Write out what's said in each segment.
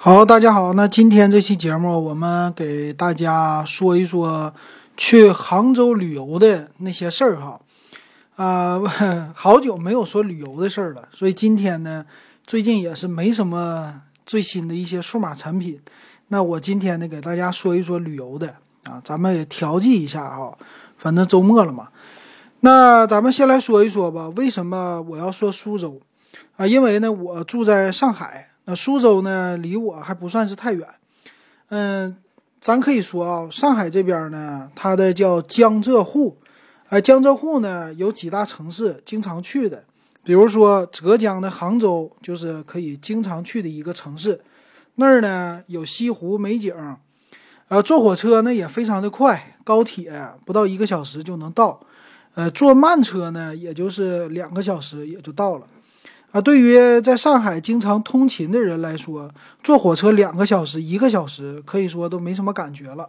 好，大家好，那今天这期节目我们给大家说一说去杭州旅游的那些事儿哈。啊、好久没有说旅游的事儿了，所以今天呢，最近也是没什么最新的一些数码产品。那我今天呢，给大家说一说旅游的啊，咱们也调剂一下哈，反正周末了嘛。那咱们先来说一说吧，为什么我要说苏州啊？因为呢，我住在上海，那苏州呢离我还不算是太远。嗯，咱可以说啊，上海这边呢，它的叫江浙沪，哎，江浙沪呢有几大城市经常去的，比如说浙江的杭州就是可以经常去的一个城市，那儿呢有西湖美景，呃，坐火车呢也非常的快，高铁不到一个小时就能到。呃，坐慢车呢，也就是两个小时也就到了，啊，对于在上海经常通勤的人来说，坐火车两个小时、一个小时，可以说都没什么感觉了。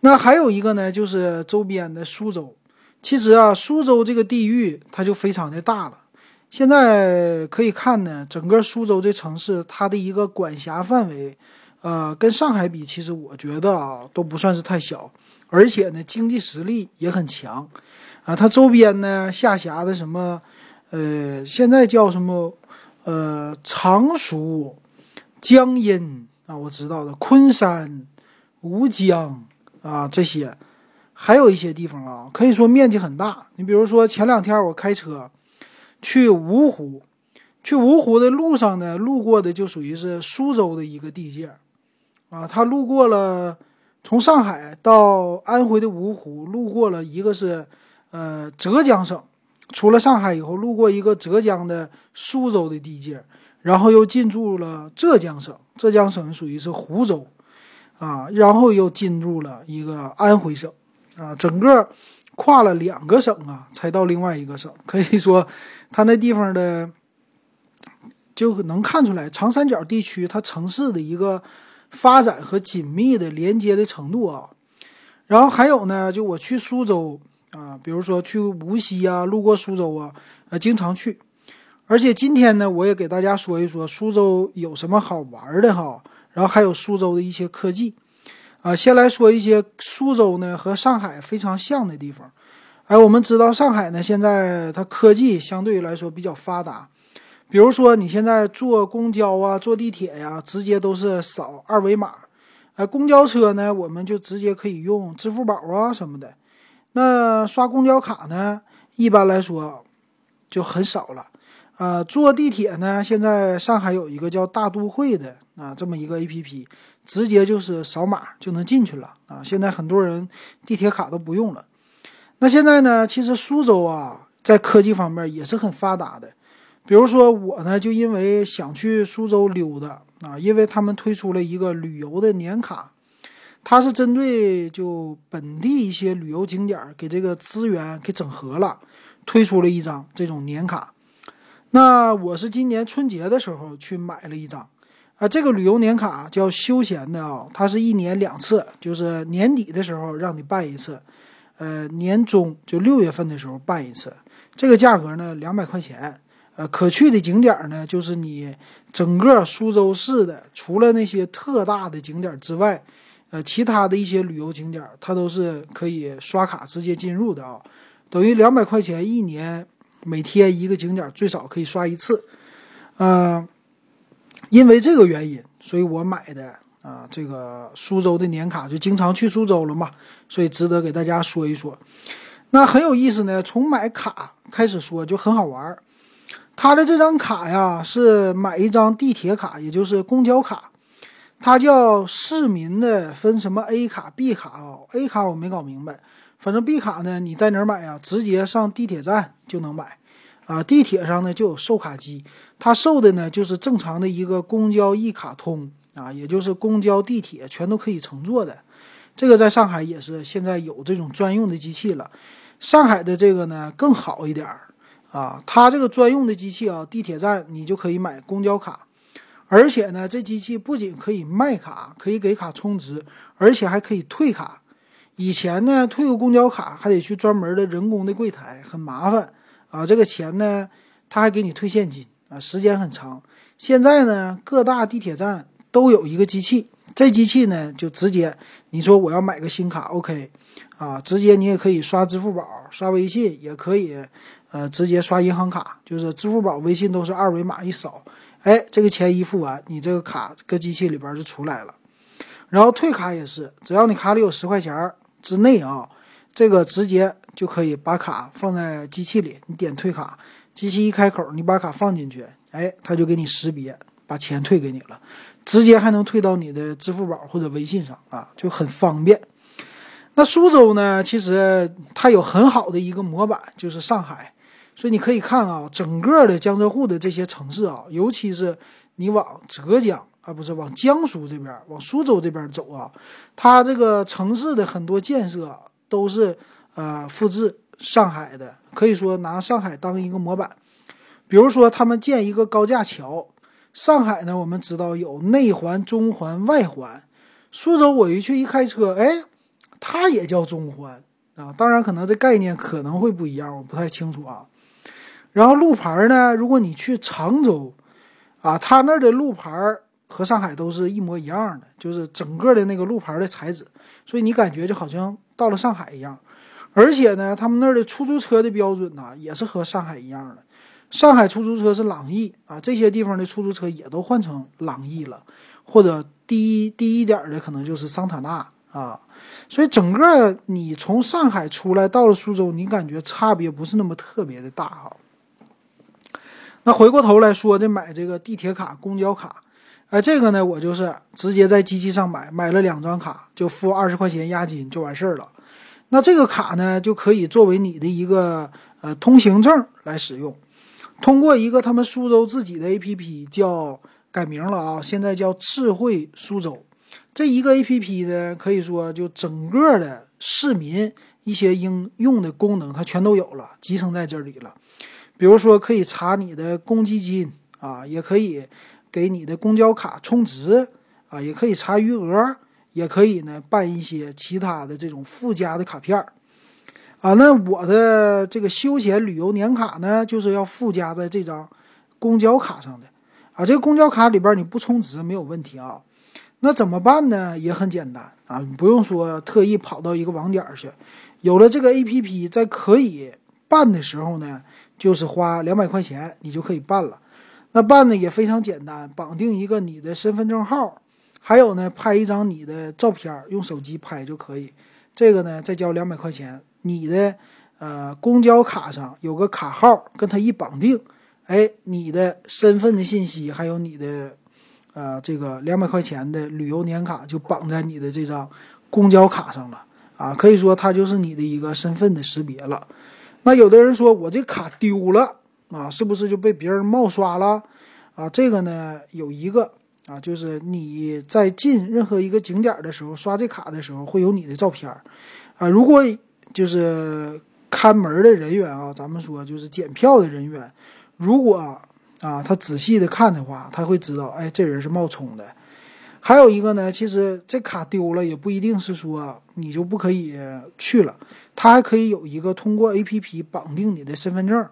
那还有一个呢，就是周边的苏州。其实啊，苏州这个地域它就非常的大了。现在可以看呢，整个苏州这城市它的一个管辖范围，呃，跟上海比，其实我觉得啊，都不算是太小，而且呢，经济实力也很强。啊，它周边呢下辖的什么，呃，现在叫什么，呃，常熟、江阴啊，我知道的，昆山、吴江啊这些，还有一些地方啊，可以说面积很大。你比如说前两天我开车去芜湖，去芜湖的路上呢，路过的就属于是苏州的一个地界，啊，他路过了从上海到安徽的芜湖，路过了一个是。呃，浙江省出了上海以后，路过一个浙江的苏州的地界，然后又进入了浙江省，浙江省属于是湖州，啊，然后又进入了一个安徽省，啊，整个跨了两个省啊，才到另外一个省。可以说，它那地方的就能看出来长三角地区它城市的一个发展和紧密的连接的程度啊。然后还有呢，就我去苏州。啊，比如说去无锡啊，路过苏州啊，呃，经常去。而且今天呢，我也给大家说一说苏州有什么好玩的哈，然后还有苏州的一些科技。啊，先来说一些苏州呢和上海非常像的地方。哎，我们知道上海呢，现在它科技相对来说比较发达。比如说你现在坐公交啊，坐地铁呀，直接都是扫二维码。哎，公交车呢，我们就直接可以用支付宝啊什么的。那刷公交卡呢？一般来说就很少了。呃，坐地铁呢，现在上海有一个叫大都会的啊，这么一个 APP，直接就是扫码就能进去了啊。现在很多人地铁卡都不用了。那现在呢，其实苏州啊，在科技方面也是很发达的。比如说我呢，就因为想去苏州溜达啊，因为他们推出了一个旅游的年卡。它是针对就本地一些旅游景点给这个资源给整合了，推出了一张这种年卡。那我是今年春节的时候去买了一张，啊，这个旅游年卡叫休闲的啊，它是一年两次，就是年底的时候让你办一次，呃，年终就六月份的时候办一次。这个价格呢两百块钱，呃，可去的景点呢就是你整个苏州市的，除了那些特大的景点之外。呃，其他的一些旅游景点，它都是可以刷卡直接进入的啊，等于两百块钱一年，每天一个景点最少可以刷一次。呃，因为这个原因，所以我买的啊，这个苏州的年卡就经常去苏州了嘛，所以值得给大家说一说。那很有意思呢，从买卡开始说就很好玩。他的这张卡呀，是买一张地铁卡，也就是公交卡。它叫市民的，分什么 A 卡、B 卡啊？A 卡我没搞明白，反正 B 卡呢，你在哪儿买啊？直接上地铁站就能买，啊，地铁上呢就有售卡机，它售的呢就是正常的一个公交一卡通啊，也就是公交、地铁全都可以乘坐的。这个在上海也是现在有这种专用的机器了。上海的这个呢更好一点儿啊，它这个专用的机器啊，地铁站你就可以买公交卡。而且呢，这机器不仅可以卖卡，可以给卡充值，而且还可以退卡。以前呢，退个公交卡还得去专门的人工的柜台，很麻烦啊。这个钱呢，他还给你退现金啊，时间很长。现在呢，各大地铁站都有一个机器，这机器呢就直接你说我要买个新卡，OK，啊，直接你也可以刷支付宝、刷微信，也可以呃直接刷银行卡，就是支付宝、微信都是二维码一扫，哎，这个钱一付完，你这个卡搁机器里边就出来了。然后退卡也是，只要你卡里有十块钱之内啊，这个直接就可以把卡放在机器里，你点退卡，机器一开口，你把卡放进去，哎，它就给你识别，把钱退给你了，直接还能退到你的支付宝或者微信上啊，就很方便。那苏州呢，其实它有很好的一个模板，就是上海，所以你可以看啊，整个的江浙沪的这些城市啊，尤其是你往浙江。啊，不是往江苏这边，往苏州这边走啊。它这个城市的很多建设都是呃复制上海的，可以说拿上海当一个模板。比如说，他们建一个高架桥，上海呢，我们知道有内环、中环、外环。苏州我一去一开车，哎，它也叫中环啊。当然，可能这概念可能会不一样，我不太清楚啊。然后路牌呢，如果你去常州啊，他那儿的路牌。和上海都是一模一样的，就是整个的那个路牌的材质，所以你感觉就好像到了上海一样。而且呢，他们那儿的出租车的标准呢，也是和上海一样的。上海出租车是朗逸啊，这些地方的出租车也都换成朗逸了，或者低低一点的可能就是桑塔纳啊。所以整个你从上海出来到了苏州，你感觉差别不是那么特别的大哈。那回过头来说，这买这个地铁卡、公交卡。哎，这个呢，我就是直接在机器上买，买了两张卡，就付二十块钱押金就完事儿了。那这个卡呢，就可以作为你的一个呃通行证来使用。通过一个他们苏州自己的 APP，叫改名了啊，现在叫智慧苏州。这一个 APP 呢，可以说就整个的市民一些应用的功能，它全都有了，集成在这里了。比如说，可以查你的公积金啊，也可以。给你的公交卡充值啊，也可以查余额，也可以呢办一些其他的这种附加的卡片啊。那我的这个休闲旅游年卡呢，就是要附加在这张公交卡上的啊。这个公交卡里边你不充值没有问题啊。那怎么办呢？也很简单啊，你不用说特意跑到一个网点去，有了这个 APP，在可以办的时候呢，就是花两百块钱，你就可以办了。那办呢也非常简单，绑定一个你的身份证号，还有呢拍一张你的照片，用手机拍就可以。这个呢再交两百块钱，你的呃公交卡上有个卡号，跟它一绑定，哎，你的身份的信息还有你的呃这个两百块钱的旅游年卡就绑在你的这张公交卡上了啊，可以说它就是你的一个身份的识别了。那有的人说我这卡丢了。啊，是不是就被别人冒刷了？啊，这个呢有一个啊，就是你在进任何一个景点的时候刷这卡的时候会有你的照片啊。如果就是看门的人员啊，咱们说就是检票的人员，如果啊他仔细的看的话，他会知道，哎，这人是冒充的。还有一个呢，其实这卡丢了也不一定是说你就不可以去了，它还可以有一个通过 A P P 绑定你的身份证。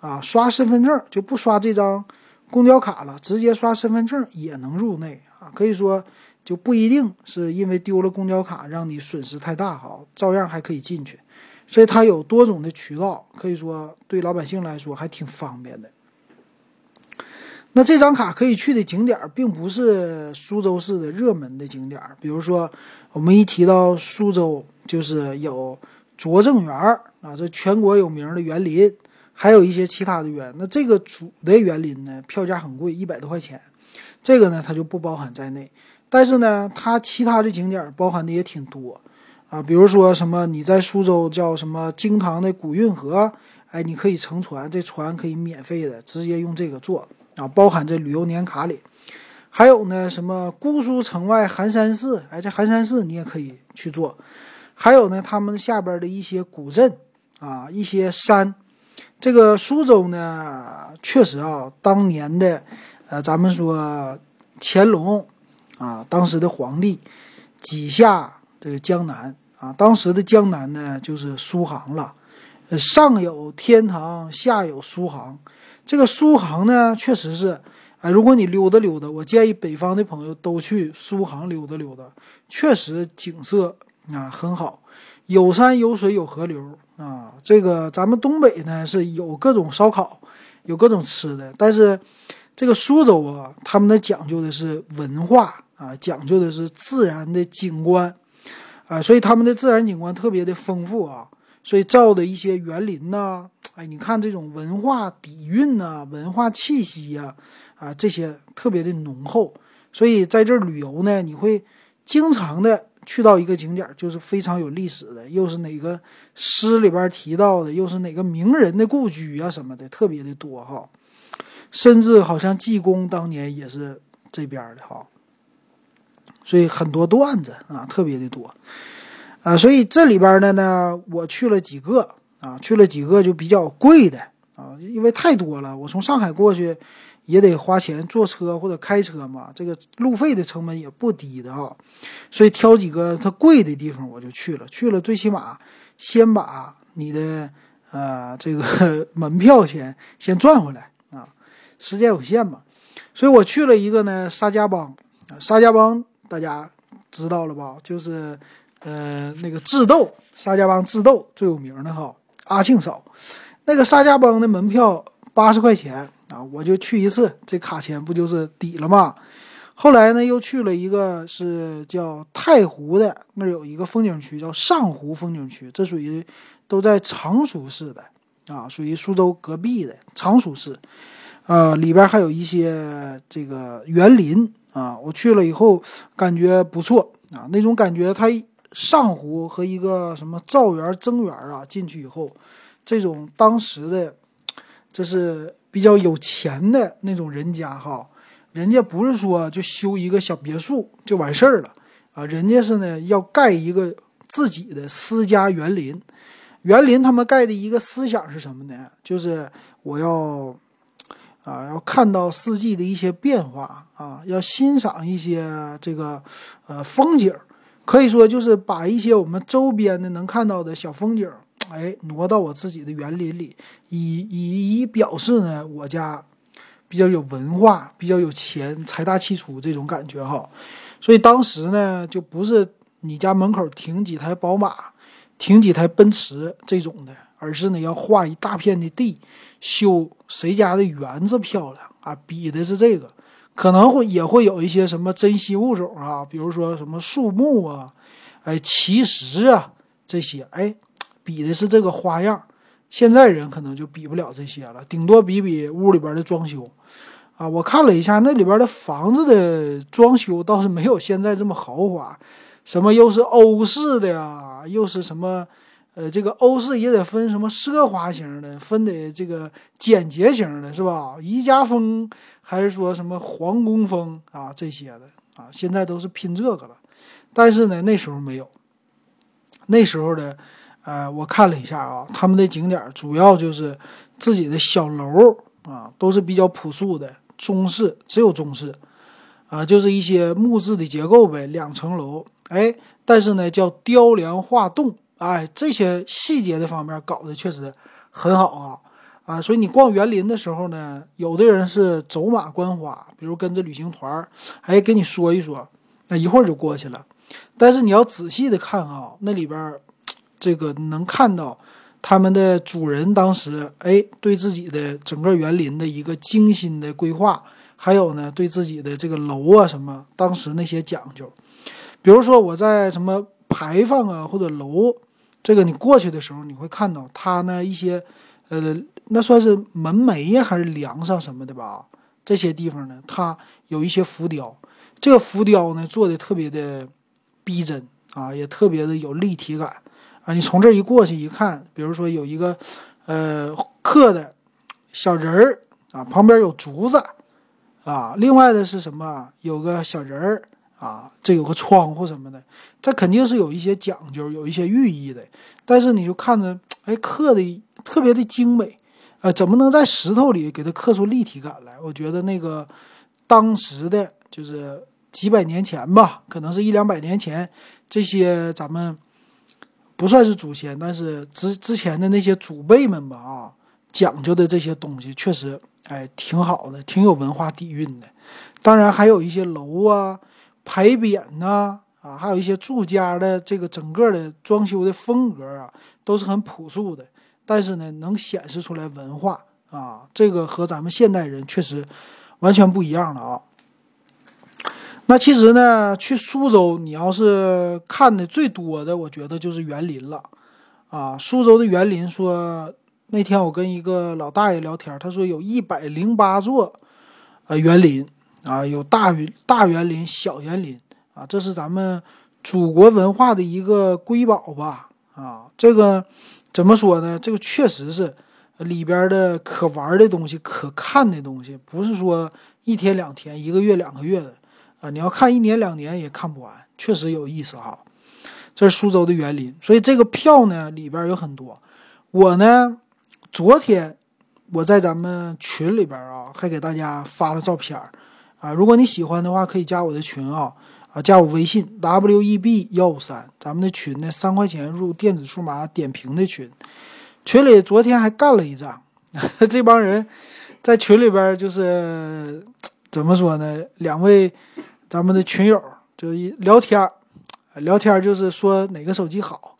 啊，刷身份证就不刷这张公交卡了，直接刷身份证也能入内啊。可以说，就不一定是因为丢了公交卡让你损失太大哈，照样还可以进去。所以它有多种的渠道，可以说对老百姓来说还挺方便的。那这张卡可以去的景点并不是苏州市的热门的景点，比如说我们一提到苏州，就是有拙政园啊，这全国有名的园林。还有一些其他的园，那这个主的园林呢，票价很贵，一百多块钱，这个呢它就不包含在内。但是呢，它其他的景点包含的也挺多啊，比如说什么你在苏州叫什么京唐的古运河，哎，你可以乘船，这船可以免费的直接用这个坐啊，包含在旅游年卡里。还有呢，什么姑苏城外寒山寺，哎，这寒山寺你也可以去坐。还有呢，他们下边的一些古镇啊，一些山。这个苏州呢，确实啊，当年的，呃，咱们说乾隆啊，当时的皇帝几下这个江南啊，当时的江南呢就是苏杭了，上有天堂，下有苏杭。这个苏杭呢，确实是哎，如果你溜达溜达，我建议北方的朋友都去苏杭溜达溜达，确实景色啊很好，有山有水有河流啊。这个咱们东北呢是有各种烧烤，有各种吃的，但是这个苏州啊，他们那讲究的是文化啊，讲究的是自然的景观啊，所以他们的自然景观特别的丰富啊，所以造的一些园林呐，哎，你看这种文化底蕴呐，文化气息呀。啊，这些特别的浓厚，所以在这旅游呢，你会经常的去到一个景点，就是非常有历史的，又是哪个诗里边提到的，又是哪个名人的故居啊什么的，特别的多哈。甚至好像济公当年也是这边的哈，所以很多段子啊，特别的多啊。所以这里边的呢，我去了几个啊，去了几个就比较贵的啊，因为太多了，我从上海过去。也得花钱坐车或者开车嘛，这个路费的成本也不低的啊，所以挑几个它贵的地方我就去了。去了最起码先把你的呃这个 门票钱先赚回来啊，时间有限嘛，所以我去了一个呢沙家浜沙家浜大家知道了吧？就是呃那个智斗沙家浜智斗最有名的哈，阿庆嫂那个沙家浜的门票八十块钱。啊，我就去一次，这卡钱不就是抵了吗？后来呢，又去了一个是叫太湖的，那有一个风景区叫上湖风景区，这属于都在常熟市的啊，属于苏州隔壁的常熟市。啊，里边还有一些这个园林啊，我去了以后感觉不错啊，那种感觉，它上湖和一个什么造园增园啊，进去以后，这种当时的这是。比较有钱的那种人家哈，人家不是说就修一个小别墅就完事儿了啊，人家是呢要盖一个自己的私家园林。园林他们盖的一个思想是什么呢？就是我要啊要看到四季的一些变化啊，要欣赏一些这个呃风景，可以说就是把一些我们周边的能看到的小风景。哎，挪到我自己的园林里，以以以表示呢，我家比较有文化，比较有钱，财大气粗这种感觉哈。所以当时呢，就不是你家门口停几台宝马，停几台奔驰这种的，而是呢要画一大片的地，修谁家的园子漂亮啊，比的是这个。可能会也会有一些什么珍稀物种啊，比如说什么树木啊，哎，奇石啊这些，哎。比的是这个花样，现在人可能就比不了这些了，顶多比比屋里边的装修，啊，我看了一下那里边的房子的装修倒是没有现在这么豪华，什么又是欧式的呀，又是什么，呃，这个欧式也得分什么奢华型的，分得这个简洁型的，是吧？宜家风还是说什么皇宫风啊这些的啊，现在都是拼这个了，但是呢，那时候没有，那时候的。呃，我看了一下啊，他们的景点主要就是自己的小楼啊，都是比较朴素的中式，只有中式，啊，就是一些木质的结构呗，两层楼，哎，但是呢叫雕梁画栋，哎，这些细节的方面搞得确实很好啊，啊，所以你逛园林的时候呢，有的人是走马观花，比如跟着旅行团，哎，给你说一说，那一会儿就过去了，但是你要仔细的看啊，那里边。这个能看到他们的主人当时哎对自己的整个园林的一个精心的规划，还有呢对自己的这个楼啊什么当时那些讲究，比如说我在什么牌坊啊或者楼，这个你过去的时候你会看到它呢一些呃那算是门楣呀还是梁上什么的吧，这些地方呢它有一些浮雕，这个浮雕呢做的特别的逼真啊，也特别的有立体感。啊，你从这一过去一看，比如说有一个，呃，刻的小人儿啊，旁边有竹子，啊，另外的是什么？有个小人儿啊，这有个窗户什么的，这肯定是有一些讲究，有一些寓意的。但是你就看着，哎，刻的特别的精美，啊，怎么能在石头里给它刻出立体感来？我觉得那个当时的就是几百年前吧，可能是一两百年前，这些咱们。不算是祖先，但是之之前的那些祖辈们吧，啊，讲究的这些东西确实哎，挺好的，挺有文化底蕴的。当然还有一些楼啊、牌匾呐，啊，还有一些住家的这个整个的装修的风格啊，都是很朴素的，但是呢，能显示出来文化啊，这个和咱们现代人确实完全不一样了啊。那其实呢，去苏州，你要是看的最多的，我觉得就是园林了，啊，苏州的园林说，那天我跟一个老大爷聊天，他说有一百零八座，呃，园林，啊，有大园大园林、小园林，啊，这是咱们祖国文化的一个瑰宝吧，啊，这个怎么说呢？这个确实是里边的可玩的东西、可看的东西，不是说一天两天、一个月两个月的。啊，你要看一年两年也看不完，确实有意思哈。这是苏州的园林，所以这个票呢里边有很多。我呢，昨天我在咱们群里边啊，还给大家发了照片啊。如果你喜欢的话，可以加我的群啊啊，加我微信 w e b 幺五三，咱们的群呢三块钱入电子数码点评的群。群里昨天还干了一仗，这帮人在群里边就是怎么说呢？两位。咱们的群友就一聊天儿，聊天儿就是说哪个手机好，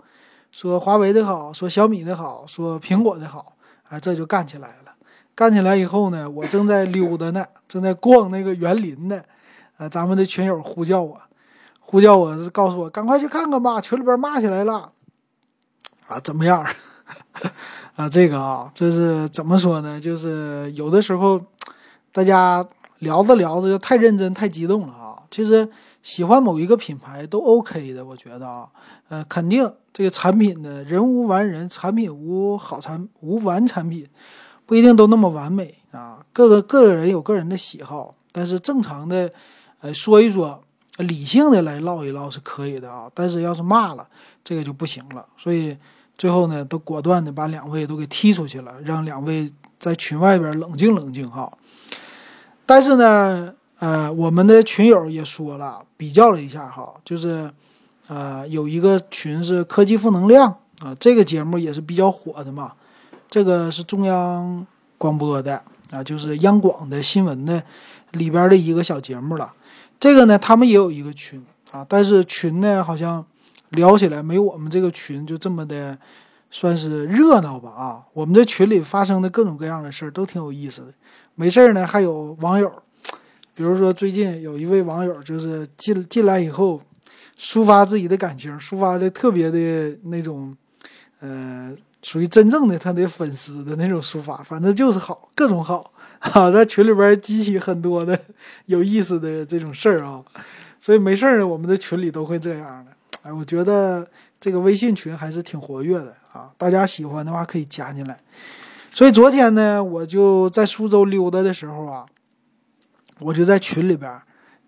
说华为的好，说小米的好，说苹果的好，哎，这就干起来了。干起来以后呢，我正在溜达呢，正在逛那个园林呢，呃，咱们的群友呼叫我，呼叫我，告诉我赶快去看看吧，群里边骂起来了，啊，怎么样？啊，这个啊，这是怎么说呢？就是有的时候大家聊着聊着就太认真、太激动了啊。其实喜欢某一个品牌都 OK 的，我觉得啊，呃，肯定这个产品呢，人无完人，产品无好产无完产品，不一定都那么完美啊。各个个个人有个人的喜好，但是正常的，呃，说一说，理性的来唠一唠是可以的啊。但是要是骂了，这个就不行了。所以最后呢，都果断的把两位都给踢出去了，让两位在群外边冷静冷静哈。但是呢。呃，我们的群友也说了，比较了一下哈，就是，呃，有一个群是科技负能量啊，这个节目也是比较火的嘛，这个是中央广播的啊，就是央广的新闻的里边的一个小节目了。这个呢，他们也有一个群啊，但是群呢好像聊起来没我们这个群就这么的算是热闹吧啊。我们这群里发生的各种各样的事儿都挺有意思的，没事儿呢还有网友。比如说，最近有一位网友就是进进来以后，抒发自己的感情，抒发的特别的那种，呃，属于真正的他的粉丝的那种抒发，反正就是好，各种好 啊，在群里边激起很多的有意思的这种事儿啊，所以没事儿呢，我们的群里都会这样的。哎，我觉得这个微信群还是挺活跃的啊，大家喜欢的话可以加进来。所以昨天呢，我就在苏州溜达的时候啊。我就在群里边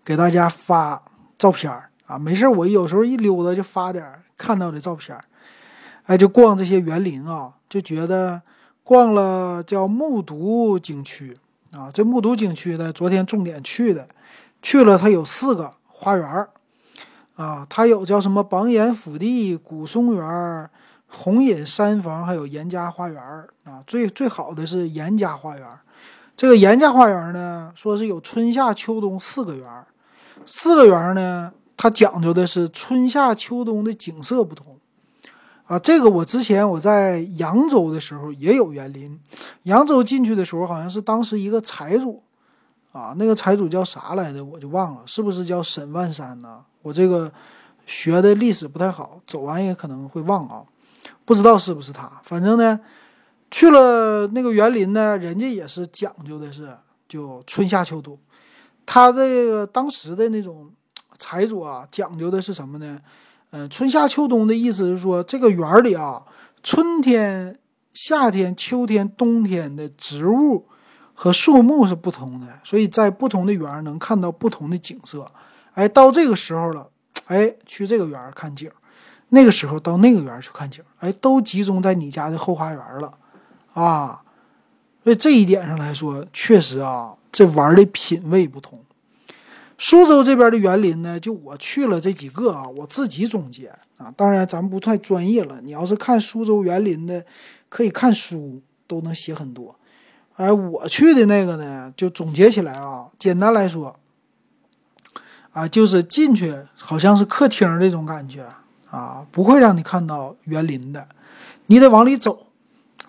给大家发照片啊，没事我有时候一溜达就发点看到的照片哎，就逛这些园林啊，就觉得逛了叫木渎景区啊，这木渎景区呢，昨天重点去的，去了它有四个花园啊，它有叫什么榜眼府地、古松园、红隐山房，还有严家花园啊，最最好的是严家花园。这个严家花园呢，说是有春夏秋冬四个园四个园呢，它讲究的是春夏秋冬的景色不同，啊，这个我之前我在扬州的时候也有园林，扬州进去的时候好像是当时一个财主，啊，那个财主叫啥来着，我就忘了，是不是叫沈万山呢？我这个学的历史不太好，走完也可能会忘啊，不知道是不是他，反正呢。去了那个园林呢，人家也是讲究的是就春夏秋冬，他这个当时的那种财主啊，讲究的是什么呢？嗯，春夏秋冬的意思是说，这个园里啊，春天、夏天、秋天、冬天的植物和树木是不同的，所以在不同的园能看到不同的景色。哎，到这个时候了，哎，去这个园看景；那个时候到那个园去看景，哎，都集中在你家的后花园了。啊，所以这一点上来说，确实啊，这玩的品味不同。苏州这边的园林呢，就我去了这几个啊，我自己总结啊，当然咱不太专业了。你要是看苏州园林的，可以看书，都能写很多。哎，我去的那个呢，就总结起来啊，简单来说，啊，就是进去好像是客厅这种感觉啊，不会让你看到园林的，你得往里走，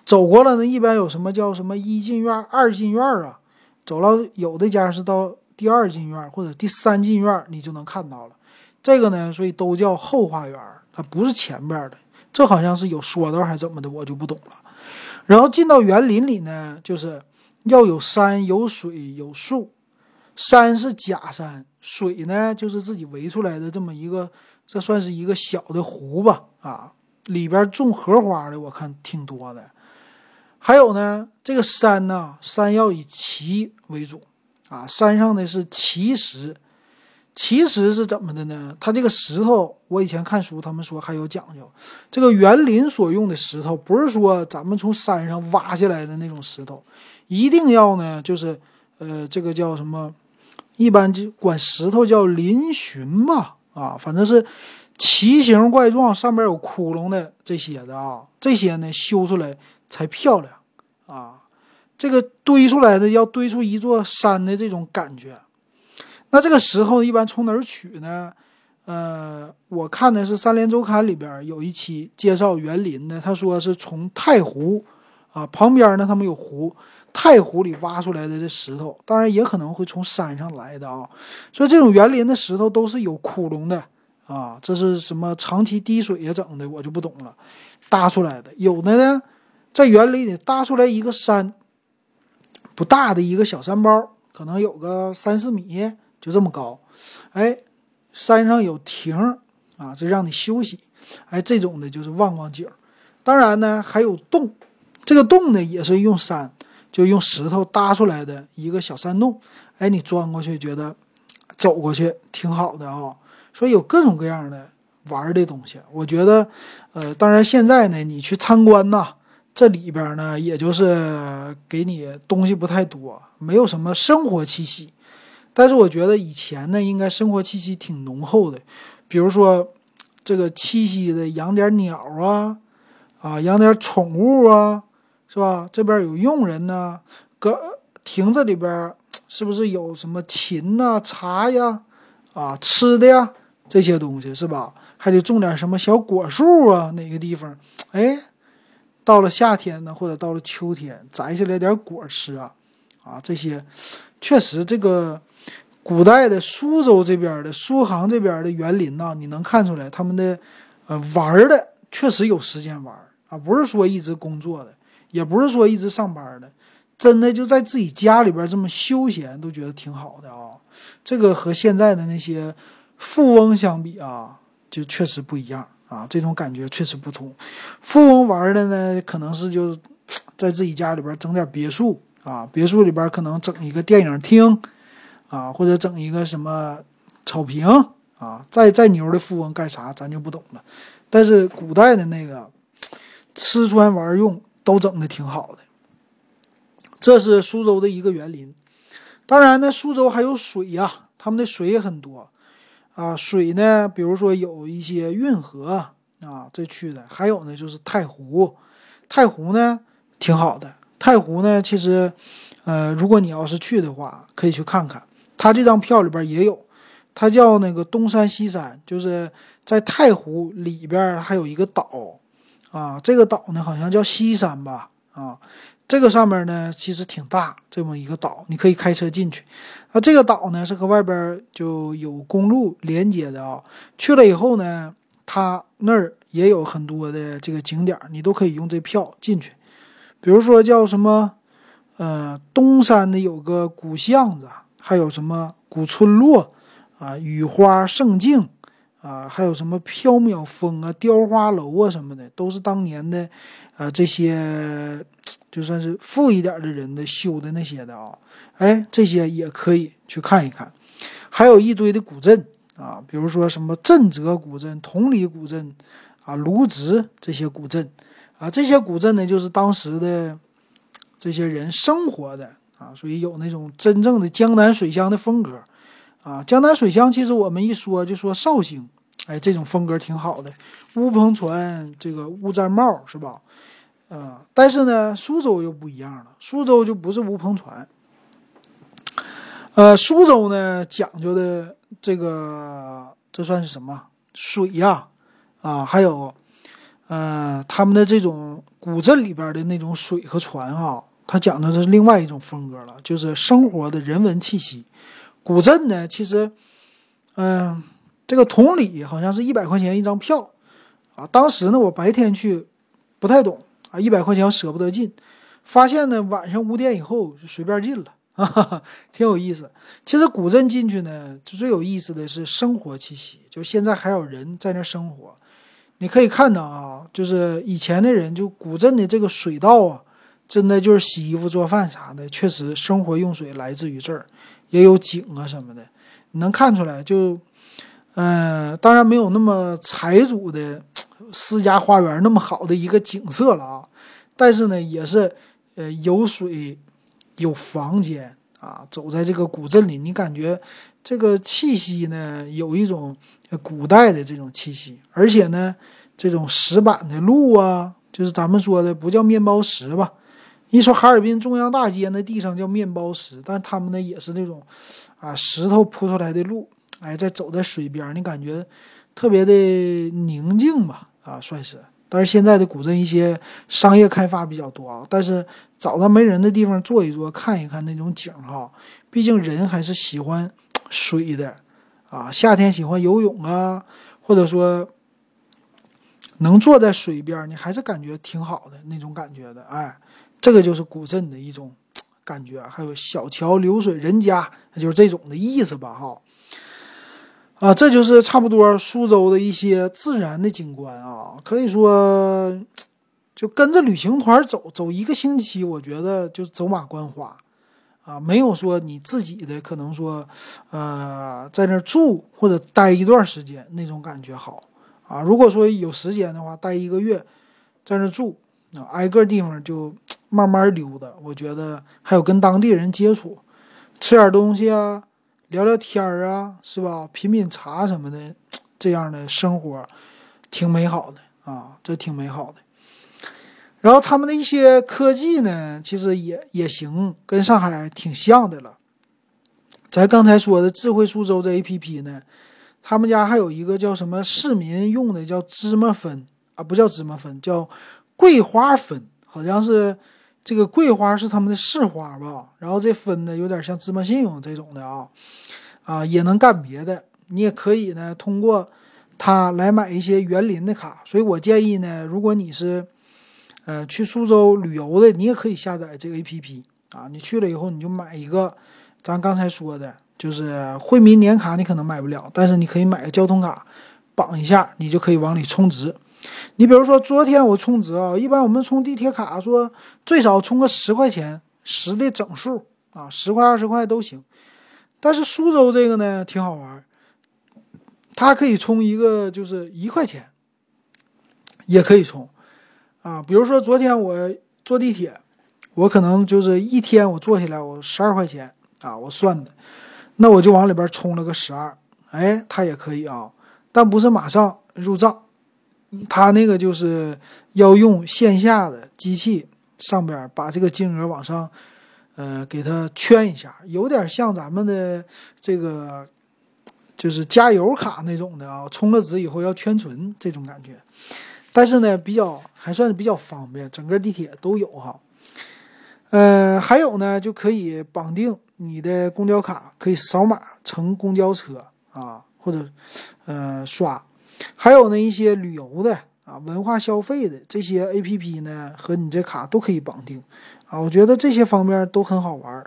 走过了呢，一般有什么叫什么一进院、二进院啊，走了有的家是到第二进院或者第三进院，你就能看到了。这个呢，所以都叫后花园，它不是前边的，这好像是有说道还是怎么的，我就不懂了。然后进到园林里呢，就是要有山、有水、有树。山是假山，水呢就是自己围出来的这么一个，这算是一个小的湖吧？啊，里边种荷花的，我看挺多的。还有呢，这个山呢，山要以奇为主啊，山上的是奇石。其实是怎么的呢？它这个石头，我以前看书，他们说还有讲究。这个园林所用的石头，不是说咱们从山上挖下来的那种石头，一定要呢，就是呃，这个叫什么？一般就管石头叫嶙峋吧，啊，反正是奇形怪状，上面有窟窿的这些的啊，这些呢修出来才漂亮。这个堆出来的要堆出一座山的这种感觉。那这个石头一般从哪儿取呢？呃，我看的是《三联周刊》里边有一期介绍园林的，他说是从太湖啊旁边呢，他们有湖，太湖里挖出来的这石头，当然也可能会从山上来的啊。所以这种园林的石头都是有窟窿的啊，这是什么长期滴水呀整的，我就不懂了。搭出来的有的呢，在园林里搭出来一个山，不大的一个小山包，可能有个三四米。就这么高，哎，山上有亭啊，这让你休息，哎，这种的就是望望景当然呢，还有洞，这个洞呢也是用山，就用石头搭出来的一个小山洞。哎，你钻过去，觉得走过去挺好的啊。所以有各种各样的玩的东西。我觉得，呃，当然现在呢，你去参观呐，这里边呢，也就是给你东西不太多，没有什么生活气息。但是我觉得以前呢，应该生活气息挺浓厚的，比如说这个栖息的养点鸟啊，啊养点宠物啊，是吧？这边有佣人呢，搁亭子里边是不是有什么琴呐、茶呀、啊吃的呀这些东西是吧？还得种点什么小果树啊？哪个地方？哎，到了夏天呢，或者到了秋天，摘下来点果吃啊，啊这些确实这个。古代的苏州这边的苏杭这边的园林呢，你能看出来他们的，呃，玩的确实有时间玩啊，不是说一直工作的，也不是说一直上班的，真的就在自己家里边这么休闲，都觉得挺好的啊。这个和现在的那些富翁相比啊，就确实不一样啊，这种感觉确实不同。富翁玩的呢，可能是就在自己家里边整点别墅啊，别墅里边可能整一个电影厅。啊，或者整一个什么草坪啊，再再牛的富翁干啥，咱就不懂了。但是古代的那个吃穿玩用都整的挺好的。这是苏州的一个园林。当然呢，苏州还有水呀，他们的水也很多啊。水呢，比如说有一些运河啊，这去的。还有呢，就是太湖。太湖呢，挺好的。太湖呢，其实，呃，如果你要是去的话，可以去看看。它这张票里边也有，它叫那个东山西山，就是在太湖里边还有一个岛，啊，这个岛呢好像叫西山吧，啊，这个上面呢其实挺大，这么一个岛，你可以开车进去。那，这个岛呢是和外边就有公路连接的啊，去了以后呢，它那儿也有很多的这个景点，你都可以用这票进去，比如说叫什么，呃，东山的有个古巷子。还有什么古村落啊，雨花胜境啊，还有什么飘渺峰啊、雕花楼啊什么的，都是当年的，呃，这些就算是富一点的人的修的那些的啊。哎，这些也可以去看一看。还有一堆的古镇啊，比如说什么震泽古镇、同里古镇啊、卢植这些古镇啊，这些古镇呢，就是当时的这些人生活的。啊，所以有那种真正的江南水乡的风格，啊，江南水乡其实我们一说就说绍兴，哎，这种风格挺好的，乌篷船，这个乌毡帽是吧？嗯。但是呢，苏州又不一样了，苏州就不是乌篷船。呃，苏州呢讲究的这个，这算是什么水呀？啊，还有，呃，他们的这种古镇里边的那种水和船哈，它讲的是另外一种风格了，就是生活的人文气息。古镇呢，其实，嗯，这个同里好像是一百块钱一张票啊。当时呢，我白天去不太懂啊，一百块钱我舍不得进，发现呢晚上五点以后就随便进了。哈哈，挺有意思。其实古镇进去呢，就最有意思的是生活气息，就现在还有人在那生活。你可以看到啊，就是以前的人，就古镇的这个水道啊，真的就是洗衣服、做饭啥的，确实生活用水来自于这儿，也有井啊什么的，你能看出来。就，嗯，当然没有那么财主的私家花园那么好的一个景色了啊，但是呢，也是，呃，有水。有房间啊，走在这个古镇里，你感觉这个气息呢，有一种古代的这种气息，而且呢，这种石板的路啊，就是咱们说的不叫面包石吧？一说哈尔滨中央大街那地上叫面包石，但他们呢也是那种啊石头铺出来的路，哎，在走在水边，你感觉特别的宁静吧？啊，算是。但是现在的古镇一些商业开发比较多啊，但是找到没人的地方坐一坐，看一看那种景哈。毕竟人还是喜欢水的啊，夏天喜欢游泳啊，或者说能坐在水边，你还是感觉挺好的那种感觉的。哎，这个就是古镇的一种感觉。还有小桥流水人家，就是这种的意思吧？哈。啊，这就是差不多苏州的一些自然的景观啊，可以说，就跟着旅行团走走一个星期，我觉得就走马观花，啊，没有说你自己的可能说，呃，在那住或者待一段时间那种感觉好啊。如果说有时间的话，待一个月，在那住啊，挨个地方就慢慢溜达，我觉得还有跟当地人接触，吃点东西啊。聊聊天儿啊，是吧？品品茶什么的，这样的生活挺美好的啊，这挺美好的。然后他们的一些科技呢，其实也也行，跟上海挺像的了。咱刚才说的智慧苏州这 A P P 呢，他们家还有一个叫什么市民用的叫芝麻粉啊，不叫芝麻粉，叫桂花粉，好像是。这个桂花是他们的市花吧，然后这分的有点像芝麻信用这种的啊，啊也能干别的，你也可以呢通过它来买一些园林的卡，所以我建议呢，如果你是呃去苏州旅游的，你也可以下载这个 A P P 啊，你去了以后你就买一个，咱刚才说的就是惠民年卡，你可能买不了，但是你可以买个交通卡绑一下，你就可以往里充值。你比如说，昨天我充值啊，一般我们充地铁卡说最少充个十块钱，十的整数啊，十块二十块都行。但是苏州这个呢挺好玩，它可以充一个就是一块钱，也可以充啊。比如说昨天我坐地铁，我可能就是一天我坐下来我十二块钱啊，我算的，那我就往里边充了个十二，哎，它也可以啊，但不是马上入账。他那个就是要用线下的机器上边把这个金额往上，呃，给它圈一下，有点像咱们的这个就是加油卡那种的啊，充了值以后要圈存这种感觉。但是呢，比较还算是比较方便，整个地铁都有哈。呃，还有呢，就可以绑定你的公交卡，可以扫码乘公交车啊，或者呃刷。还有呢，一些旅游的啊，文化消费的这些 A P P 呢，和你这卡都可以绑定啊。我觉得这些方面都很好玩。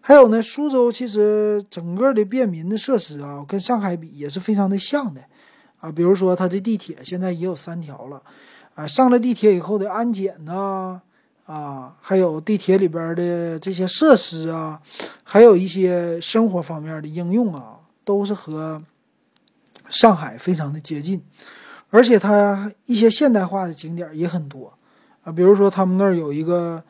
还有呢，苏州其实整个的便民的设施啊，跟上海比也是非常的像的啊。比如说它的地铁现在也有三条了啊，上了地铁以后的安检呐啊，还有地铁里边的这些设施啊，还有一些生活方面的应用啊，都是和。上海非常的接近，而且它一些现代化的景点也很多啊，比如说他们那儿有一个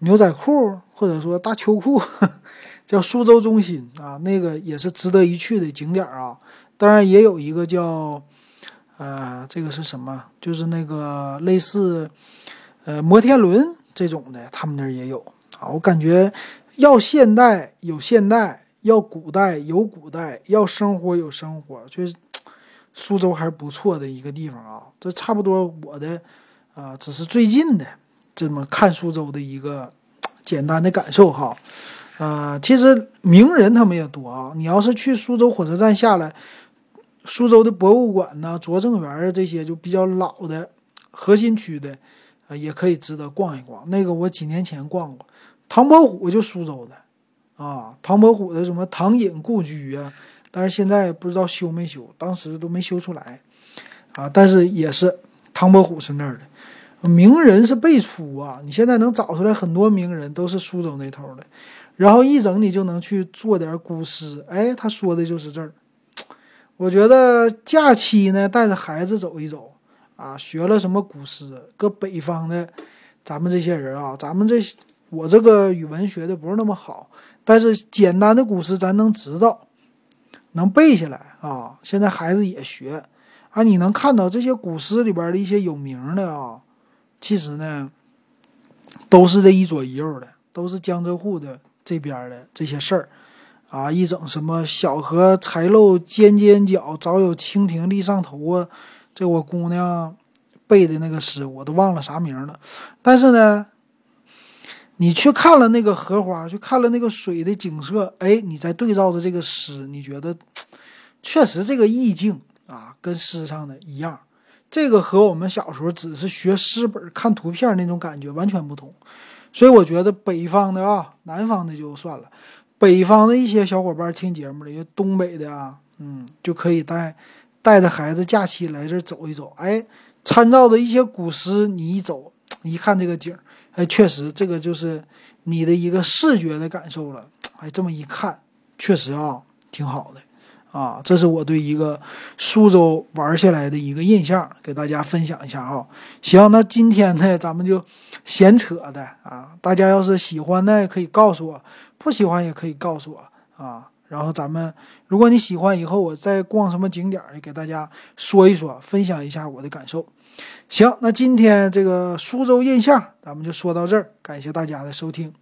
牛仔裤或者说大秋裤，叫苏州中心啊，那个也是值得一去的景点啊。当然也有一个叫，呃，这个是什么？就是那个类似，呃，摩天轮这种的，他们那儿也有啊。我感觉要现代有现代，要古代有古代，要生活有生活，就是苏州还是不错的一个地方啊。这差不多我的啊，只是最近的这么看苏州的一个 简单的感受哈。啊，其实名人他们也多啊。你要是去苏州火车站下来，苏州的博物馆呢、拙政园啊这些就比较老的核心区的。啊也可以值得逛一逛。那个我几年前逛过，唐伯虎就苏州的，啊，唐伯虎的什么唐寅故居啊，但是现在不知道修没修，当时都没修出来，啊，但是也是唐伯虎是那儿的，名人是辈出啊，你现在能找出来很多名人都是苏州那头的，然后一整你就能去做点古诗，哎，他说的就是这儿，我觉得假期呢带着孩子走一走。啊，学了什么古诗？搁北方的，咱们这些人啊，咱们这我这个语文学的不是那么好，但是简单的古诗咱能知道，能背下来啊。现在孩子也学啊，你能看到这些古诗里边的一些有名的啊，其实呢，都是这一左一右的，都是江浙沪的这边的这些事儿啊。一整什么小荷才露尖尖角，早有蜻蜓立上头啊。这我姑娘背的那个诗，我都忘了啥名了。但是呢，你去看了那个荷花，去看了那个水的景色，哎，你再对照着这个诗，你觉得 确实这个意境啊，跟诗上的一样。这个和我们小时候只是学诗本、看图片那种感觉完全不同。所以我觉得北方的啊，南方的就算了，北方的一些小伙伴听节目的，东北的啊，嗯，就可以带。带着孩子假期来这走一走，哎，参照的一些古诗，你一走一看这个景，哎，确实这个就是你的一个视觉的感受了。哎，这么一看，确实啊，挺好的啊。这是我对一个苏州玩下来的一个印象，给大家分享一下啊。行，那今天呢，咱们就闲扯的啊。大家要是喜欢呢，可以告诉我；不喜欢也可以告诉我啊。然后咱们，如果你喜欢，以后我再逛什么景点，给大家说一说，分享一下我的感受。行，那今天这个苏州印象，咱们就说到这儿，感谢大家的收听。